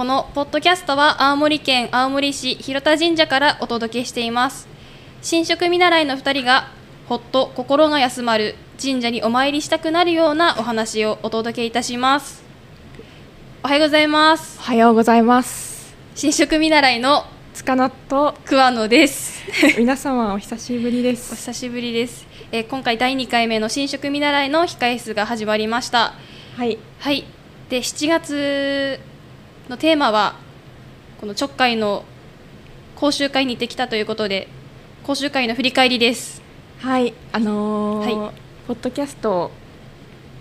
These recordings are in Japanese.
このポッドキャストは青森県青森市広田神社からお届けしています。新職見習いの2人がほっと心が休まる神社にお参りしたくなるようなお話をお届けいたします。おはようございます。おはようございます。新職見習いの塚野と桑野です。皆様お久しぶりでおす久しぶりです、えー今回第2回目の新職見習いの控え室が始まりました。はい。はい。で7月のテーマはこの直会の講習会に行ってきたということで講習会の振り返りです。はいあのーはポッドキャスト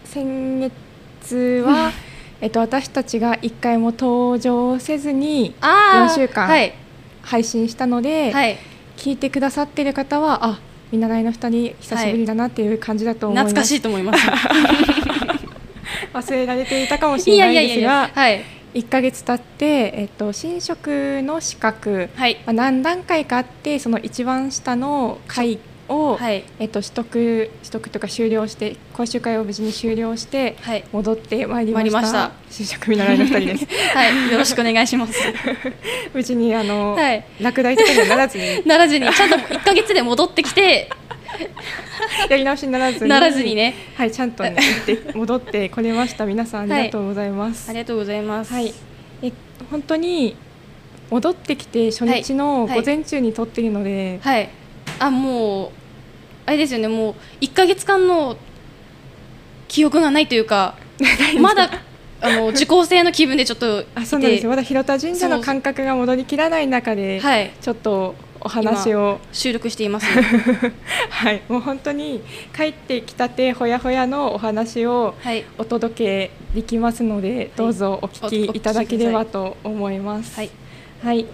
先月は えっと私たちが一回も登場せずにあ4週間はい、配信したので、はい、聞いてくださってる方はあ見習いの二人久しぶりだなっていう感じだと思います、懐かしいと思います。忘れられていたかもしいれないですやいやいやいやがはい1ヶ月経って、えっと、新職の資格はい。まあ、何段階かあってその一番下の階を、はい。えっと、取得取得とか終了して講習会を無事に終了してはい。戻ってまいりました。新職見習いの2人です。はい。よろしくお願いします。無事にあの、はい。落第とかにはならずに。ならずにちゃんと1か月で戻ってきてやり直しにならずに。ならずにね。はいちゃんと、ね、戻ってこれました。皆さんありがとうございます、ありがとうございます。はい、え本当に戻ってきて初日のはい。午前中に撮ってるので、はい。あもうあれですよね。もう1か月間の記憶がないというか まだあの受講生の気分でちょっとあそうなんですよ。まだ広田神社の感覚が戻りきらない中で、はい。ちょっとお話を。収録しています。はいもう本当に帰ってきたてほやほやのお話をはい。お届けできますので、どうぞお聞ききいただければと思います。はいはい。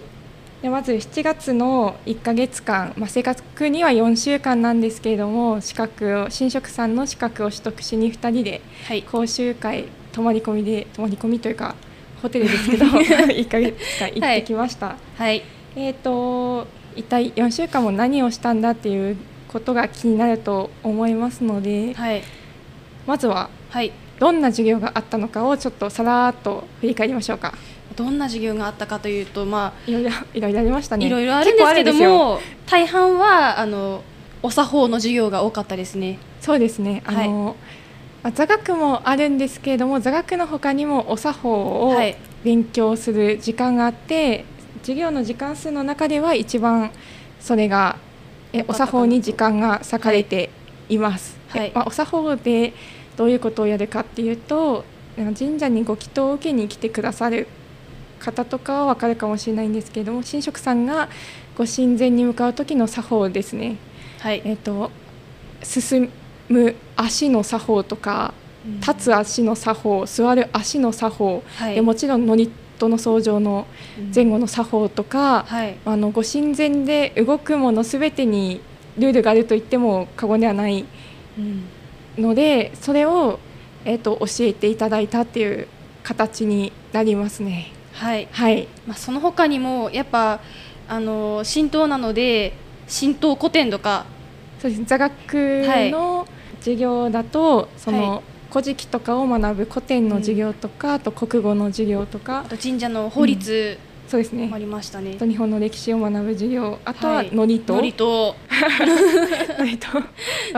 でまず7月の1ヶ月間、まあ、正確には4週間なんですけれども資格を新職さんの資格を取得しに2人ではい。講習会泊まり込みで泊まり込みというかホテルですけど 1ヶ月間行ってきました。はい。えー、と一体4週間も何をしたんだっていうことが気になると思いますので、はいまずははいどんな授業があったのかをちょっとさらっと振り返りましょうか。どんな授業があったかというとまいろいろいろいろありましたあ、ね。いろいろあるんですけども大半はあのお作法の授業が多かったですねそうですね。あの、まあ座学もあるんですけれども座学の他にもお作法をはい勉強する時間があって、授業の時間数の中では一番それがえお作法に時間が割かれています。はい。えまあ、お作法でどういうことをやるかっていうと神社にご祈祷を受けに来てくださる方とかは分かるかもしれないんですけれども神職さんがご神前に向かう時の作法ですね。はい。えっと進む足の作法とか立つ足の作法座る足の作法、はい。でもちろん祝詞の僧正の前後の作法とか、はい。あのご神前で動くものすべてにルールがあると言っても過言ではないうん。のでそれを、えっと教えていただいたっていう形になりますね。はい。はい、まあ、その他にもやっぱあの神道なので神道古典とか。そうです。座学の授業だと、そはの古事記とかを学ぶ古典の授業とか、あと国語の授業とか。あと神社の法律そうですね。もありましたね。日本の歴史を学ぶ授業。あとははい。祝詞と、祝詞と祝詞と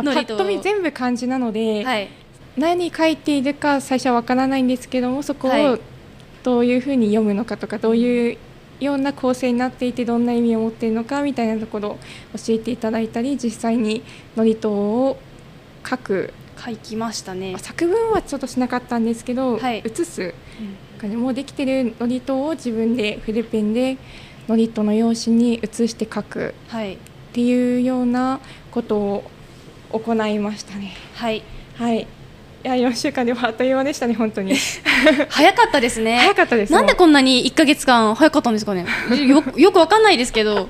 まあ祝詞と見全部漢字なので、はい。何書いているか最初は分からないんですけどもそこをはい。どういうふうに読むのかとかどういうような構成になっていてどんな意味を持っているのかみたいなところを教えていただいたり実際に祝詞を書く書きましたねあ。作文はちょっとしなかったんですけど、はい写す感じもうできてる祝詞を自分で筆ペンで祝詞の用紙に写して書くはいっていうようなことを行いましたね。はいはい。いや4週間でもあっという間でしたね本当に。早かったですね。早かったです。なんでこんなに1か月間早かったんですかね。よよくわかんないですけど、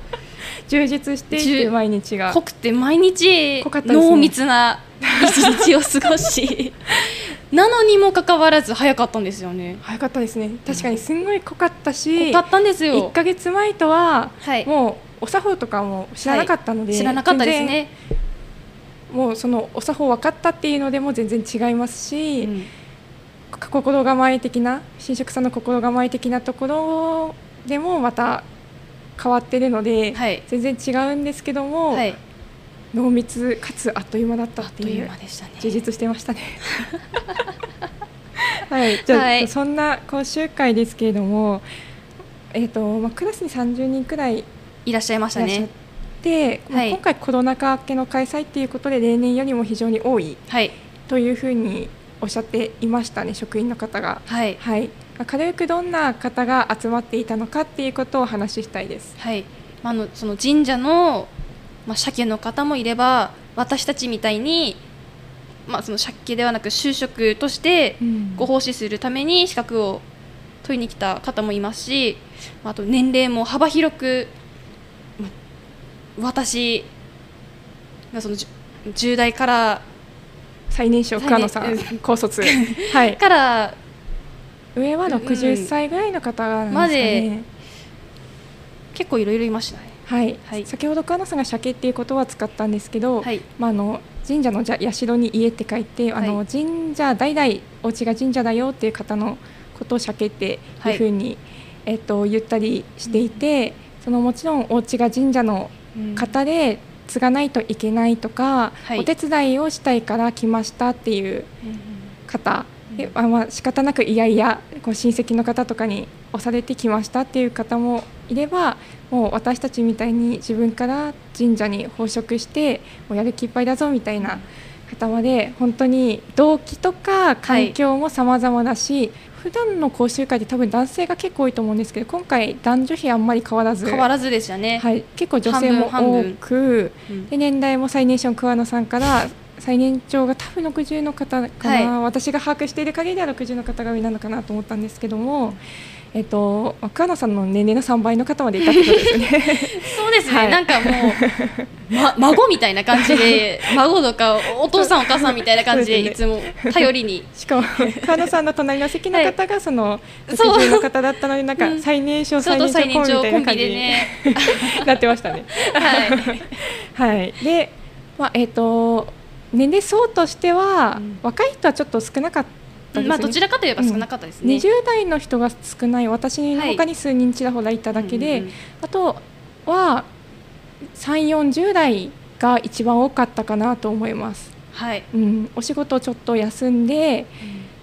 充実していて毎日が濃くて毎日濃かったですね濃密な一日を過ごし、なのにもかかわらず早かったんですよね。早かったですね。確かにすんごい濃かったし、濃かったんです1よ。ヶ月前とははい。もうお作法とかも知らなかったので、知らなかったですね。もうそのお作法分かったっていうのでも全然違いますし、うん心構え的な新職さんの心構え的なところでもまた変わってるので、はい。全然違うんですけども、はい。濃密かつあっという間だったあっというっていう充実してましたね。はい、じゃあ、はい。そんな講習会ですけれども、えっ、とまあクラスに30人くらいいらっしゃいましたね。て、まあはい。今回コロナ禍明けの開催っていうことで例年よりも非常に多いはい。というふうにおっしゃっていましたね職員の方が。はい。はい、まあ軽くどんな方が集まっていたのかっていうことをお話ししたいです。はい、まあ、あのその神社の、まあ、鮭の方もいれば私たちみたいに、まあ、その鮭ではなく就職としてご奉仕するために資格を取りに来た方もいますし、まああと年齢も幅広く、まあ私がそのじゅ10代から最年少桑野さん。高卒。はい。から上はうん60歳ぐらいの方なんですかね。結構いろいろいましたね。はい、はい。先ほど桑野さんが鮭っていう言葉を使ったんですけど、はい。まあ、あの神社のじゃ社に家って書いて、あのはい神社代々お家が神社だよっていう方のことを鮭っていうふうに、えっと、言ったりしていて、そのもちろんお家が神社のうん。方で継がないといけないとか、はい。お手伝いをしたいから来ましたっていう方、であまあ仕方なくいやいやこう親戚の方とかに押されてきましたっていう方もいればもう私たちみたいに自分から神社に奉職してもうやる気いっぱいだぞみたいな方まで本当に動機とか環境も様々だし、普段の講習会で多分男性が結構多いと思うんですけど今回男女比あんまり変わらず変わらずでしたね。はい、結構女性も半分半多分くうんで年代も最年少の桑野さんから最年長が多分60の方かな、は私が把握している限りでは60の方が上なのかなと思ったんですけども、えっと、まあ桑野さんの年齢の3倍の方までいたってことですね。そうですね、はい。なんかもう、ま、孫みたいな感じで孫とかお父さんお母さんみたいな感じでいつも頼りに。しかも桑野さんの隣の席の方がそのそう60の方だったのでなんかう。ん。最年少最年長コンビみたいな感じにでねなってましたね。はい。はい、で、まあえっと年齢層としては、うん。若い人はちょっと少なかったですね。まあどちらかといえば少なかったですね、20代の人が少ない私の他に数人ちらほらいただけで、うんうんうん。あとは3 4 0代が一番多かったかなと思います、はい、うん、お仕事をちょっと休んで、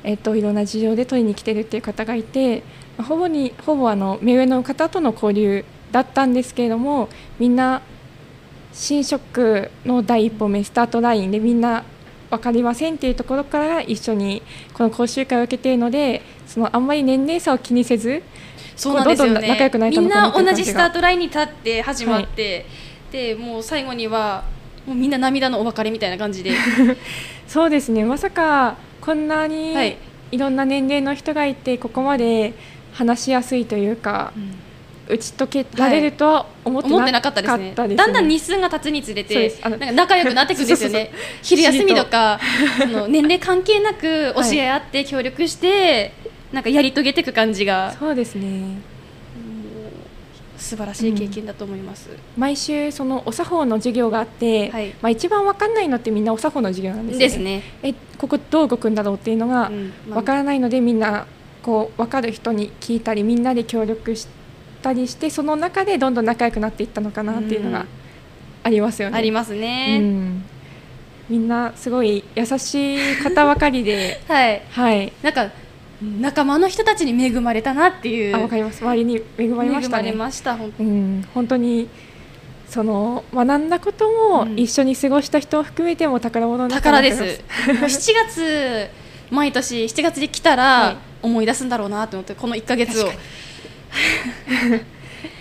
えっといろんな事情で取りに来てるっていう方がいてまあほぼにほぼあの目上の方との交流だったんですけれどもみんな新職の第一歩目スタートラインでみんな分かりませんっていうところから一緒にこの講習会を受けているのでそのあんまり年齢差を気にせずそうなんですよどんどんね仲良くなれたみんな同じスタートラインに立って始まって、でもう最後にはもうみんな涙のお別れみたいな感じで。そうですね。まさかこんなにはい。いろんな年齢の人がいてここまで話しやすいというか打ち解けられるとは思ってななかかったですね。ですね。だんだん日数が経つにつれてなんか仲良くなっていくんですよね。昼休みとか その年齢関係なく教え合って協力して、なんかやり遂げていく感じが。そうですね。素晴らしい経験だと思います、毎週そのお作法の授業があって、はい。まあ、一番わかんないのってみんなお作法の授業なんですよね。ですね、えここどう動くんだろうっていうのがわからないのでみんなこう分かる人に聞いたりみんなで協力したりしてその中でどんどん仲良くなっていったのかなっていうのがうん。ありますよね。ありますうね、ん、みんなすごい優しい方ばかりで。はい。はい。なんか仲間の人たちに恵まれたなっていう。あわかります。周りに恵まれましたね。恵まれました本当うん、本当にその学んだこともうん。一緒に過ごした人を含めても宝物だと宝です。もう7月毎年7月で来たはらい。思い出すんだろうなと思ってこの1か月を。確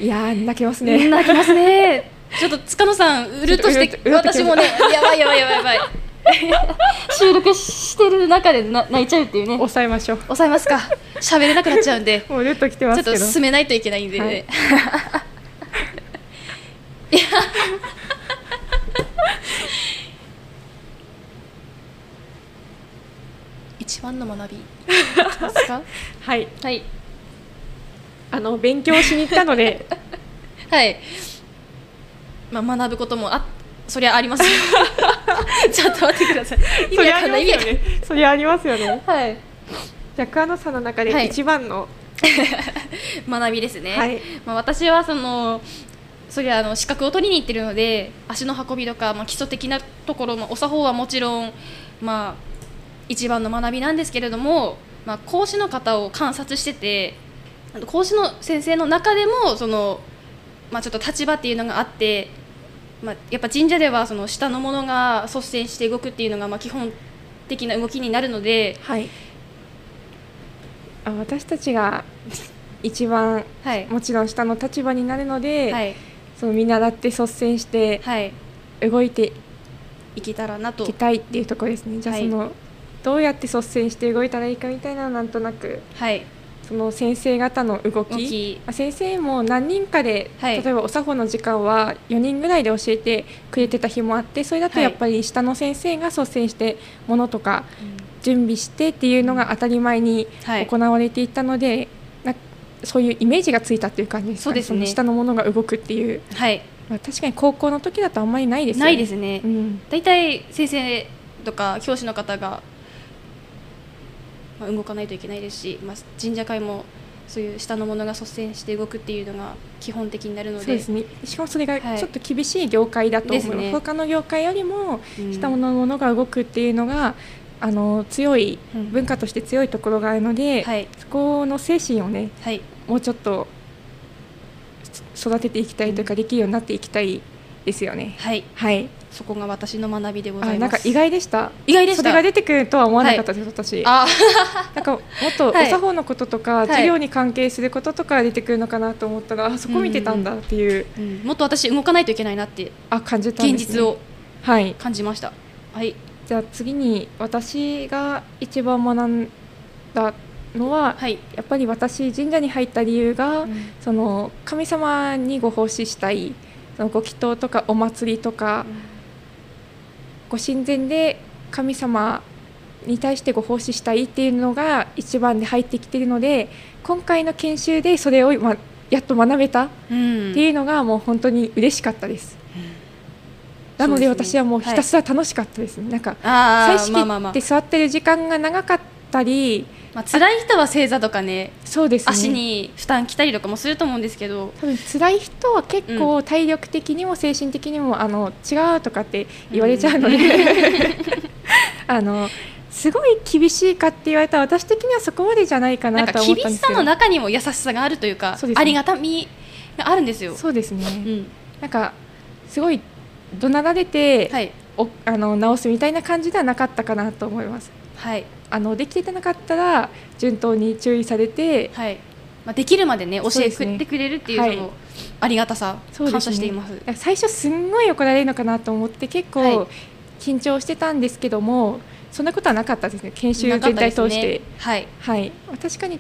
いやー泣けますね。泣きますね。ちょっと塚野さんうるっとして私もねやばいやばいやばいやばい。収録してる中でな泣いちゃうっていうね。抑えましょう。抑えますか。喋れなくなっちゃうんでもううるっときてちょっと。進めないといけないんで。ね、はい。い、や。一番の学びいきますか？はい、はいあの勉強しに行ったので、はい。まあ学ぶこともあそりゃありますよ。ちょっと待ってください。意味わかんない。そりゃありますよね。はい。じゃあ桑野さんの中はい。で一番の、学びですね、はい。まあ、私はそのそりゃあの資格を取りに行ってるので足の運びとか、まあ、基礎的なところ、まあ、お作法はもちろん、まあ、一番の学びなんですけれども、まあ、講師の方を観察してて講師の先生の中でもその、まあ、ちょっと立場っていうのがあって、まあ、やっぱ神社ではその下のものが率先して動くっていうのがまあ基本的な動きになるので、はい。あ私たちが 一番はい。もちろん下の立場になるので、はい。その見習って率先してはい、動いていけたらなと。いき。たいっていうところですね。じゃあはい。その、どうやって率先して動いたらいいかみたいななんとなくはい、その先生方の動き。先生も何人かで、はい。例えばお作法の時間は4人ぐらいで教えてくれてた日もあってそれだとやっぱり下の先生が率先してものとか準備してっていうのが当たり前にはい。行われていたので、なそういうイメージがついたっていう感じですかそうですね。の下のものが動くっていう、はい、まあ、確かに高校の時だとあんまりないですよね。ないですね。う。ん。大体先生とか教師の方が、まあ、動かないといけないですし、まあ、神社会もそういう下のものが率先して動くっていうのが基本的になるので。そうですね。しかもそれがはい。ちょっと厳しい業界だと思います、ですね。他の業界よりもうん。下のものが動くっていうのが、あの強いうん。文化として強いところがあるので、はい。そこの精神をねはい。もうちょっとそ育てていきたいというか、できるようになっていきたいですよね。はい。はい、そこが私の学びでござあいます。なんか意外でした。意外でした。それが出てくるとは思わなかったです、私。あ なんかもっとおはい。作法のこととか、い。授業に関係することとか出てくるのかなと思ったら、あそこ見てたんだっていう、うん。もっと私動かないといけないなってあ感じたね。現実をはい。感じました。はい。じゃあ次に私が一番学んだのは、はい、やっぱり私神社に入った理由が、うん。その神様にご奉仕したいそのご祈祷とかお祭りとか、ご神前で神様に対してご奉仕したいっていうのが一番で入ってきているので今回の研修でそれを、ま、やっと学べたっうん。ていうのがもう本当に嬉しかったです。なので私はもうひたすら楽しかったです。ね。なんかあ祭あまあまあまあ。式って座ってる時間が長かったり、まあ辛い人は正座とかねそうですね。足に負担きたりとかもすると思うんですけど。多分辛い人は結構体力的にも精神的にも、あの違うとかって言われちゃうので、あのすごい厳しいかって言われたら私的にはそこまでじゃないかなとか厳しさは思ったんですけど。の中にも優しさがあるというかね。ありがたみがあるんですよ。そうですね、うん。なんかすごい怒鳴られて、はい。おあの直すみたいな感じではなかったかなと思います。はいあのできてなかったら順当に注意されてはい。まあ、できるまでね教えてくれるっていうありがたさ、感謝しています。最初すんごい怒られるのかなと思って結はい。構緊張してたんですけども、そんなことはなかったですね。研修全体通して、はい、はい、まあ確かに、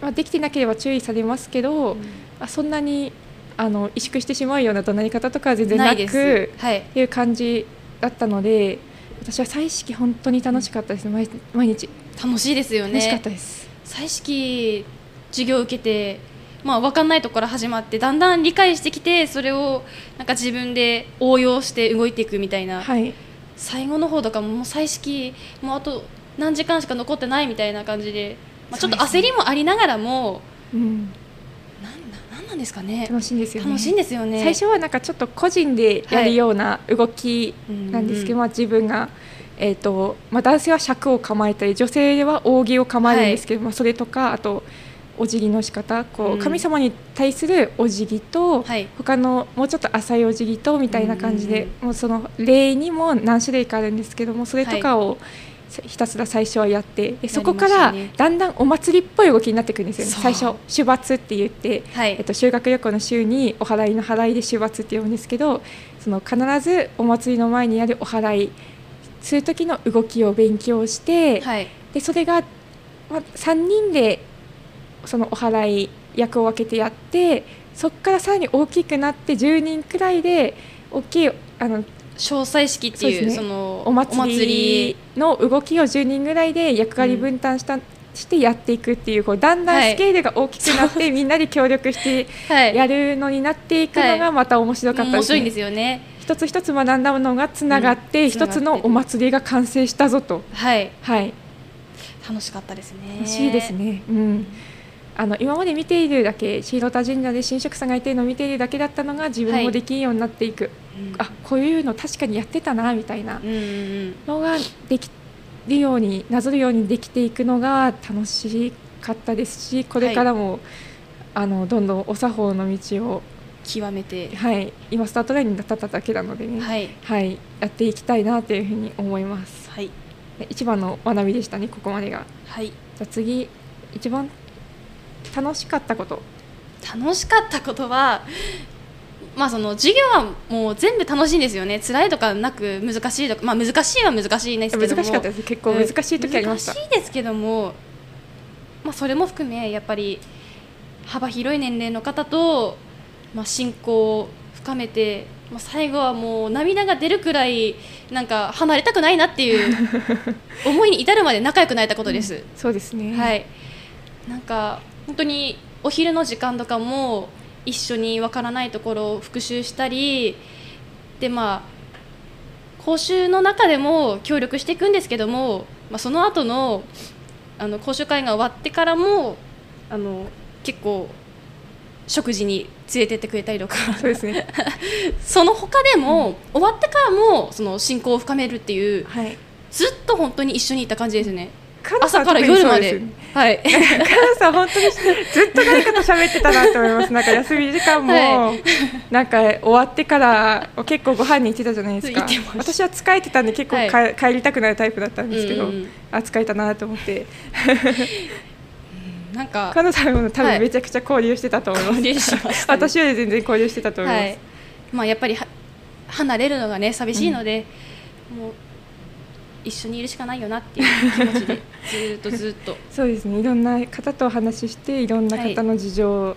まあ、できてなければ注意されますけど、あそんなにあの萎縮してしまうような怒鳴り方とかは全然ないなです。く。はい、いう感じだったので私は祭式本当に楽しかったです。毎毎日。楽しいですよ楽しかっね。たです、彩式授業を受けて、まあ分かんないところから始まってだんだん理解してきてそれをなんか自分で応用して動いていくみたいな、はい。最後の方とかももう彩式もうあと何時間しか残ってないみたいな感じで、まあ、ちょっと焦りもありながらも、うん、なんですかね。楽しいんですよね。楽しいんですよね。最初はなんかちょっと個人でやるような動きなんですけど、うんまあ、自分が、えーとまあ、男性は尺を構えたり女性は扇を構えるんですけど、まあ、それとかあとお辞儀の仕方こうん。う神様に対するお辞儀と、はい。他のもうちょっと浅いお辞儀とみたいな感じで、もうその礼にも何種類かあるんですけどもそれとかを、ひたすら最初はやってでそこからだんだんお祭りっぽい動きになってくるんですよね。最初主罰って言って、はい。えっと、修学旅行の週にお祓いの払いで主罰って呼ぶんですけどその必ずお祭りの前にやるお祓いする時の動きを勉強して、はい。でそれが、まあ、3人でそのお祓い役を分けてやってそこからさらに大きくなって10人くらいで大きいあの詳細式っていうね。そのお祭りの動きを10人ぐらいで役割分担した、してやっていくっていうこうだんだんスケールが大きくなって、みんなで協力してはい。やるのになっていくのがまた面白かったですね。面白いんですよね。一つ一つ学んだものがつながって、うん。一つのお祭りが完成したぞと、はい。はい、楽しかったですね。楽しいですね。うん。あの今まで見ているだけ、シーロタ神社で神職さんがいてるのを見ているだけだったのが自分もできるようになっていく。うん。あ、こういうの確かにやってたなみたいな。のができるようになぞるようにできていくのが楽しかったですし、これからも、あのどんどんお作法の道を極めて。はい。今スタートラインに立っただけなのでね。はい。はい、やっていきたいなというふうに思います。はい。で一番の学びでしたね、ここまでが。はい。じゃあ次、一番楽しかったこと。楽しかったことはまあその授業はもう全部楽しいんですよね辛いとかなく難しいとかまあ難しいは難しいんですけども難しかったです。結構難しい時ありました。難しいですけども、まあ、それも含めやっぱり幅広い年齢の方と、まあ、親交を深めて、まあ、最後はもう涙が出るくらいなんか離れたくないなっていう 思いに至るまで仲良くなれたことです。そうですね。はい、なんか本当にお昼の時間とかも一緒にわからないところを復習したりでまあ講習の中でも協力していくんですけども、まあ、その後のあの講習会が終わってからもあの結構食事に連れてってくれたりとかそうですね。その他でも、終わってからもその親交を深めるっていうはい。ずっと本当に一緒にいた感じですね朝から夜まで。ね。はい。カナさん本当にずっと誰かと喋ってたなと思います。なんか休み時間も、はなんか終わってから結構ご飯に行ってたじゃないですか。私は疲れてたんで結構か、帰りたくなるタイプだったんですけど、うんうんうん。あ疲れたなと思って。なんかカナさんも多はい。分めちゃくちゃ交流してたと思います。交流しまね。私より全然交流してたと思います。はい。まあ、やっぱりは離れるのがね寂しいので、もう一緒にいるしかないよなっていう気持ちでずーっとずーっと。そうですね。いろんな方とお話ししていろんな方の事情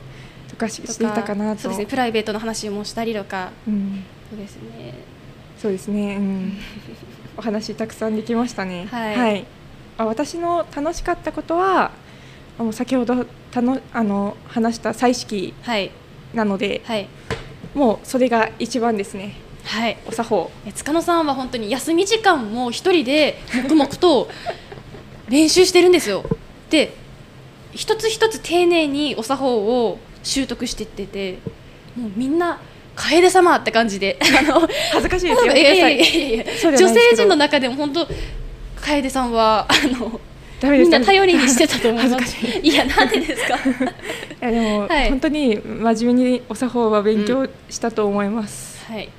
とかし,、ていたかなと。そうですね。プライベートの話もしたりとか。うん、そうですね。そうですね、うん、お話たくさんできましたね。はい。あ私の楽しかったことはあの先ほどたのあの話した彩色はい。なのではい。もうそれが一番ですねはい。お作法。え塚野さんは本当に休み時間も一人で黙々と 練習してるんですよ。で一つ一つ丁寧にお作法を習得していっててもうみんな楓様って感じで。あの恥ずかしいですよ。女性陣の中でも本当楓さんはあのみんな頼りにしてたと思います。い。やなんでですか？いやでも、はい。本当に真面目にお作法は勉強したと思います、はい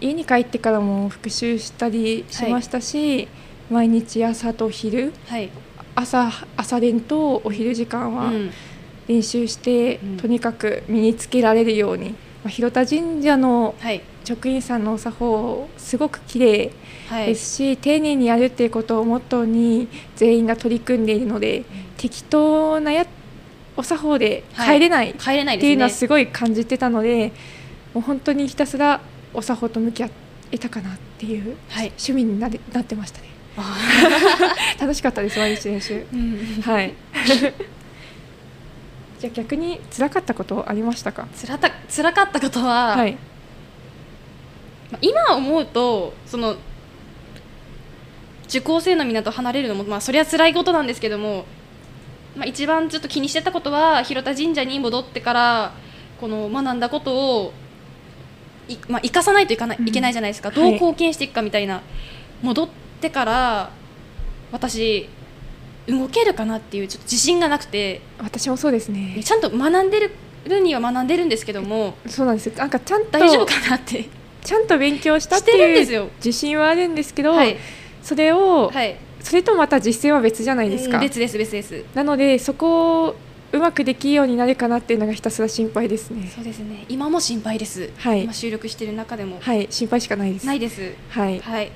家に帰ってからも復習したりしましたし、毎日朝と昼はい、朝朝練とお昼時間はうん。練習して、うん。とにかく身につけられるように、まあ、広田神社のはい。職員さんのお作法すごく綺麗はい。ですし、丁寧にやるっていうことをモットーに全員が取り組んでいるので、適当なやお作法で帰れないっ帰れないていうのはすごい感じてたので、もう本当にひたすらお作法と向き合えたかなっていう、はい趣味になれなってましたね。楽しかったです毎日練習。うんはい。じゃあ逆に辛かったことありましたか？つらた辛かったことは、はい。まあ今思うとその受講生のみんなと離れるのも、まあ、そりゃ辛いことなんですけども、まあ、一番ちょっと気にしてたことは広田神社に戻ってからこの学んだことをい、まあ、生かさないといかない,、うんいけないじゃないですか。はい。どう貢献していくかみたいな、戻ってから私動けるかなっていうちょっと自信がなくて。私もそうですね。ちゃんと学んでるには学んでるんですけども。そうなんです。よ。なんかちゃんと大丈夫かなって。ちゃんと勉強したっしていう。自信はあるんですけど、はい、それを、はい、それとまた実践は別じゃないですか。別です別です。なのでそこをうまくできるようになるかなっていうのがひたすら心配ですね。そうですね。今も心配です、はい。今収録してる中でも、はい、心配しかないです。ないです。はい、はい。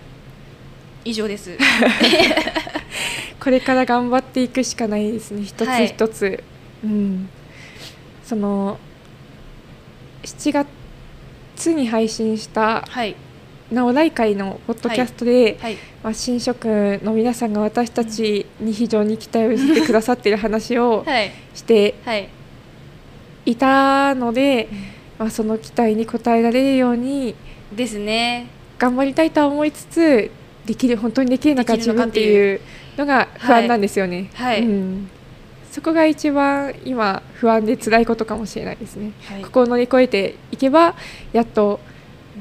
以上です。これから頑張っていくしかないですね。一つはい。一つ、うん、その7月に配信したはいなお来会のポッドキャストで、はい。まあ、新職の皆さんが私たちに非常に期待をしてくださっている話をはい。してはい。いたので、まあ、その期待に応えられるようにですね。頑張りたいとは思いつつできる本当にできるのか自分っていうのが不安なんですよね。はい。うん、そこが一番今不安で辛いことかもしれないですね。はい。ここを乗り越えていけばやっと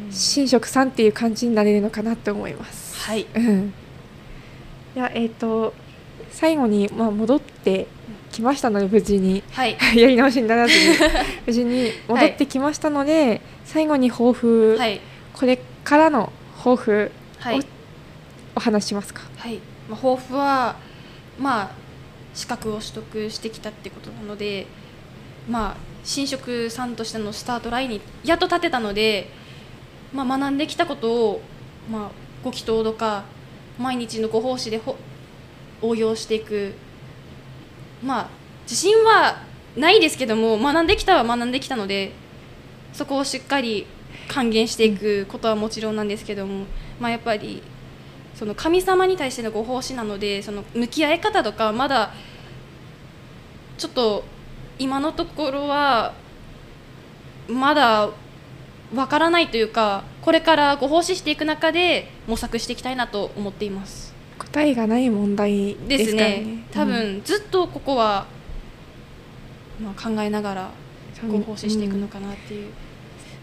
神職さんっていう感じになれるのかなと思います。はい。うん、いやえっ、と最後にまあ戻ってきましたので無事に。はい。やり直しにならずに。無事に戻ってきましたので、最後に抱負、はい。これからの抱負はい。お話ししますか？はい、まあ、抱負はまあ資格を取得してきたってことなのでまあ新職さんとしてのスタートラインにやっと立てたので、まあ、学んできたことを、まあ、ご祈祷とか毎日のご奉仕でほ応用していく。まあ自信はないですけども学んできたは学んできたのでそこをしっかり還元していくことはもちろんなんですけども、まあ、やっぱりその神様に対してのご奉仕なのでその向き合い方とかまだちょっと今のところはまだわからないというかこれからご奉仕していく中で模索していきたいなと思っています。答えがない問題でですね。ね多分、ずっとここは、まあ、考えながらうんご奉仕していくのかなっていう、ま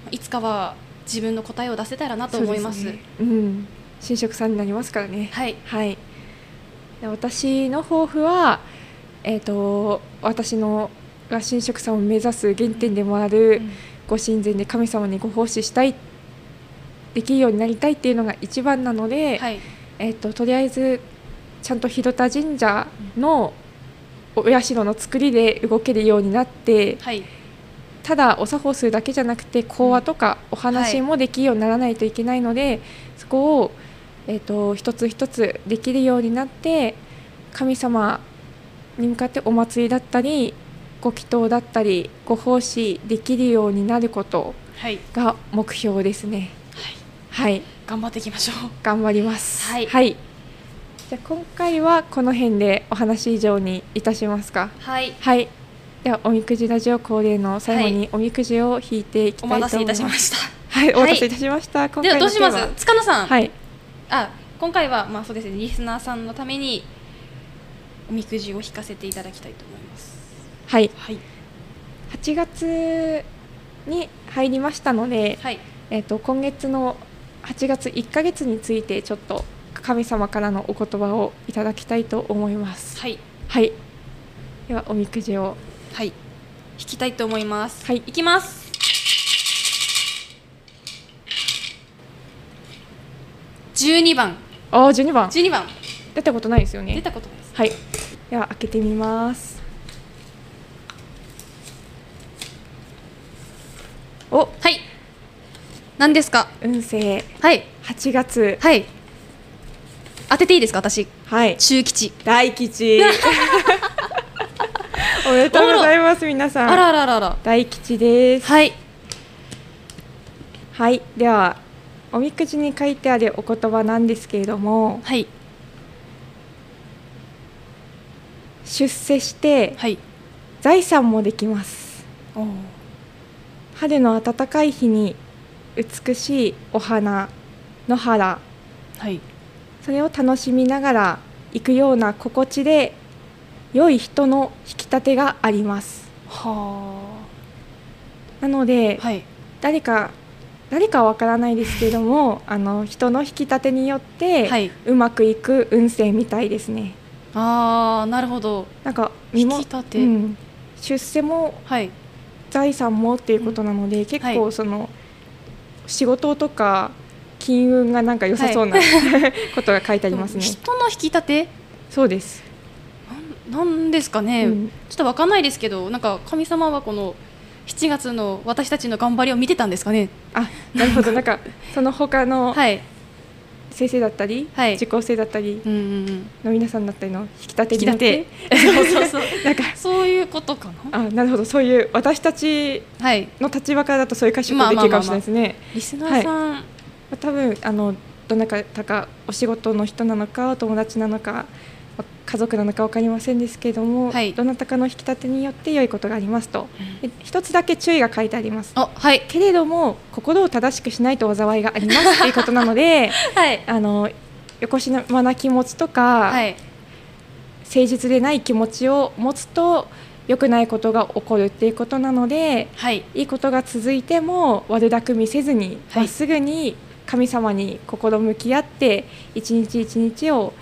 あいつかは自分の答えを出せたらなと思います。ねうん、新職さんになりますからね。はいはい。で私の抱負は、えっ、と私のが新職さんを目指す原点でもある、うんご神前で神様にご奉仕したいできるようになりたいっていうのが一番なので、はい。えっ、ととりあえずちゃんと広田神社のお社の作りで動けるようになって、はい。ただお作法するだけじゃなくて講話とかお話もできるようにならないといけないので、そこを、えー、と一つ一つできるようになって神様に向かってお祭りだったりご祈祷だったりご奉仕できるようになることはいが目標ですね。はい、頑張っていきましょう。頑張ります。はいじゃあ今回はこの辺でお話以上にいたしますか。はいはい。ではおみくじラジオ恒例の最後におみくじを引いていきたおいと思います。待たせいたしました。はい、お待たせいたしました。今では回のどうします？塚野さん、はい、あ今回はまあそうですねリスナーさんのためにおみくじを引かせていただきたいと思います。はい、はい8月に入りましたので、はいえっ、と今月の8月1ヶ月についてちょっと神様からのお言葉をいただきたいと思います。はいはい。ではおみくじをはい引きたいと思います。はいいきます。12番ああ12番12番出たことないですよ出ね。たことないです。はい。では開けてみます。おはい。何ですか？運勢。はい。8月。はい。当てていいですか？私。はい。中吉。大吉。おめでとうございます皆さん。あらあらあらあら。大吉です。はい。はい。ではおみくじに書いてあるお言葉なんですけれども。はい。出世してはい。財産もできます。おー春の暖かい日に美しいお花野原。はい。それを楽しみながら行くような心地で良い人の引き立てがあります。はなので、あはい。誰か誰かはわからないですけれども あの人の引き立てによって、はい。うまくいく運勢みたいですね。ああなるほど。なんか引き立て、うん、出世もはい財産もっていうことなので、結は構その仕事とか金運がなんか良さそうな、ことが書いてありますね。人の引き立て？そうです。なんですかね、うん。ちょっとわかんないですけどなんか神様はこの7月の私たちの頑張りを見てたんですかね？あ、なるほど。なんかその他のはい先生だったり、はい。受講生だったりの皆さんだったりの引き立てによってて。そうそうそう。なんかそういうことかな。あ、なるほど。そういう私たちはい。の立場からだとそういう解釈ができるかもしれないですね。リスナーさん、まあ多分あのどなたかお仕事の人なのかお友達なのかまあ家族なのか分かりませんですけれども、はい。どなたかの引き立てによって良いことがありますと。で一つだけ注意が書いてあります。あはい。けれども心を正しくしないと災いがありますということなので はい。あのよこしまな気持ちとか、はい。誠実でない気持ちを持つと良くないことが起こるっていうことなのではい。いいことが続いても悪巧みせずにはい。まっすぐに神様に心向き合って一日一日を、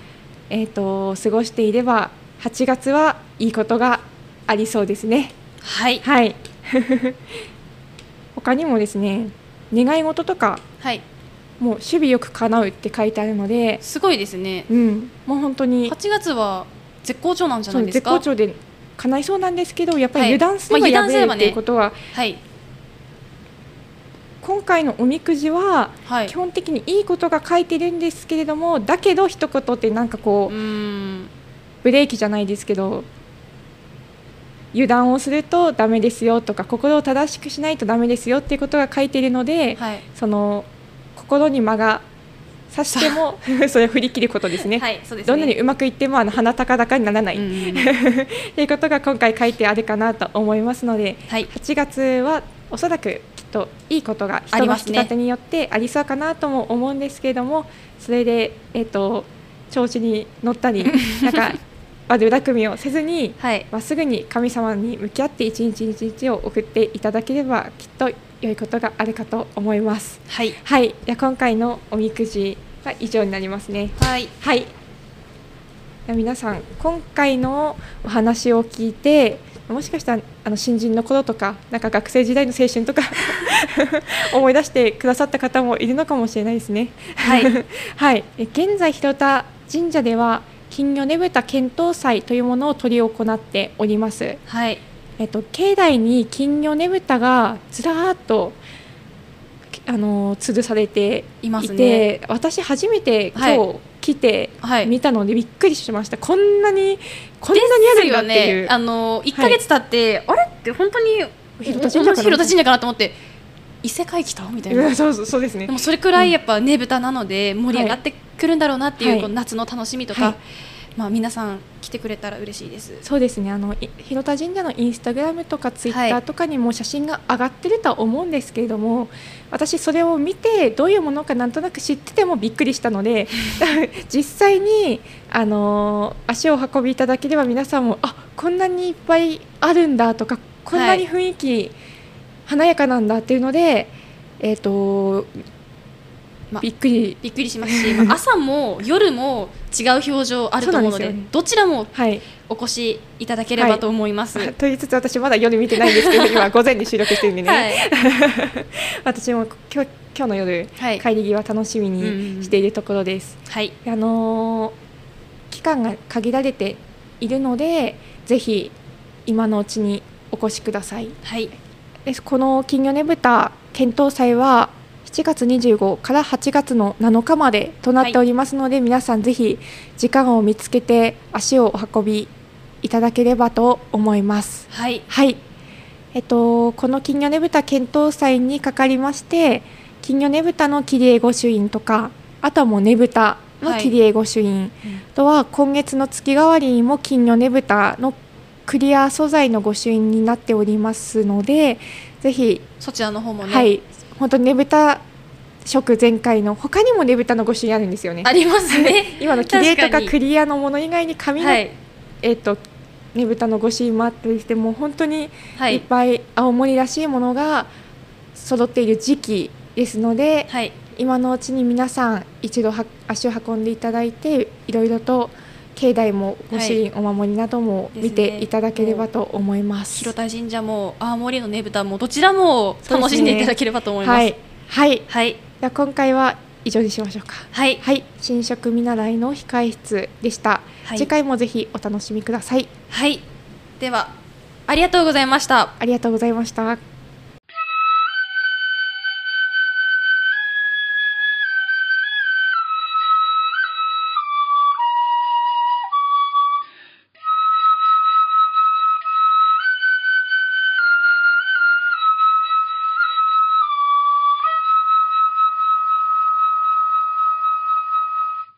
えー、と過ごしていれば8月はいいことがありそうですね。はい。はい。他にもですね願い事とかはい。もう守備よく叶うって書いてあるので、すごいですね。うん、もう本当に8月は絶好調なんじゃそないうですか？絶好調で叶いそうなんですけどやっぱりはい。油断すればまあやべえっていうことは、はい今回のおみくじははい。基本的にいいことが書いてるんですけれどもだけど一言ってなんかこうブレーキじゃないですけど油断をするとダメですよとか心を正しくしないとダメですよっていうことが書いているので、はい。その心に間がさしても それを振り切ることですね。はいですね。どんなにうまくいってもあの鼻高々にならない、うん。うんうんっていうことが今回書いてあるかなと思いますのではい。8月はおそらくといいことがあ人のりますね引き立てによってありそうかなとも思うんですけれどもそれで、えっと調子に乗ったり なんか悪巧みをせずにはいまっすぐに神様に向き合って一日一日を送っていただければきっと良いことがあるかと思います。はいはい、では今回のおみくじは以上になりますね。はいはい。皆さん今回のお話を聞いてもしかしたらあの新人の頃とかなんか学生時代の青春とか 思い出してくださった方もいるのかもしれないですね。はい はい。え現在広田神社では金魚ねぶた検討祭というものを執り行っております。はいえっと、境内に金魚ねぶたがずらーっとあの吊るされていいますねて私初めて今日来てはい。見たのでびっくりしました、こんなにこんなにあるんだっていう、ね、あの1か月経って、あれって本当に広田神社かなと思って。異世界来た？みたいな。う んそうそうそうですね。でもそれくらいやっぱねぶたなので盛り上がってくるんだろうなっていう,、はい。こう夏の楽しみとか、はいまあ、皆さん来てくれたら嬉しいです。そうですね。あのい広田神社のインスタグラムとかツイッターとかにも写真が上がってるとは思うんですけれども、私それを見てどういうものかなんとなく知っててもびっくりしたので 実際にあの足をお運びいただければ皆さんもあこんなにいっぱいあるんだとかこんなに雰囲気華やかなんだっていうので、えっ、と、まあびっくり。びっくりしますし、まあ、朝も夜も違う表情あると思うのでねどちらもはい。お越しいただければと思います。はい。と言いつつ私まだ夜見てないんですけど 今午前に収録してるんでね、私も今日今日の夜、はい。帰り際楽しみにしているところです。はい。あのー期間が限られているのでぜひ今のうちにお越しください。はい。この金魚ねぶた検討祭は7月25から8月の7日までとなっておりますので、皆さんぜひ時間を見つけて足をお運びいただければと思います。はい。はい、えっと、この金魚ねぶた検討祭にかかりまして金魚ねぶたの切り絵御朱印とかあとはもうねぶたの切り絵御朱印、あとは今月の月替わりにも金魚ねぶたのクリア素材の御朱印になっておりますのでぜひ、そちらの方もね、はい本当にねぶた色前回の他にもねぶたの御朱印あるんですよねあ。りますね。今の切り絵とかクリアのもの以外に紙の、はいえっとねぶたの御朱印もあったりしてもう本当にはいいっぱい青森らしいものが揃っている時期ですので、はい今のうちに皆さん一度は足を運んでいただいていろいろと境内も御朱印、お守りなども見ていただければと思います。広田神社も青森のねぶたもどちらも楽しんでいただければと思います。はい、はい、はいでは今回は以上にしましょうか。はいはい、新職見習いの控室でした。はい次回もぜひお楽しみください。はいではありがとうございました。ありがとうございました。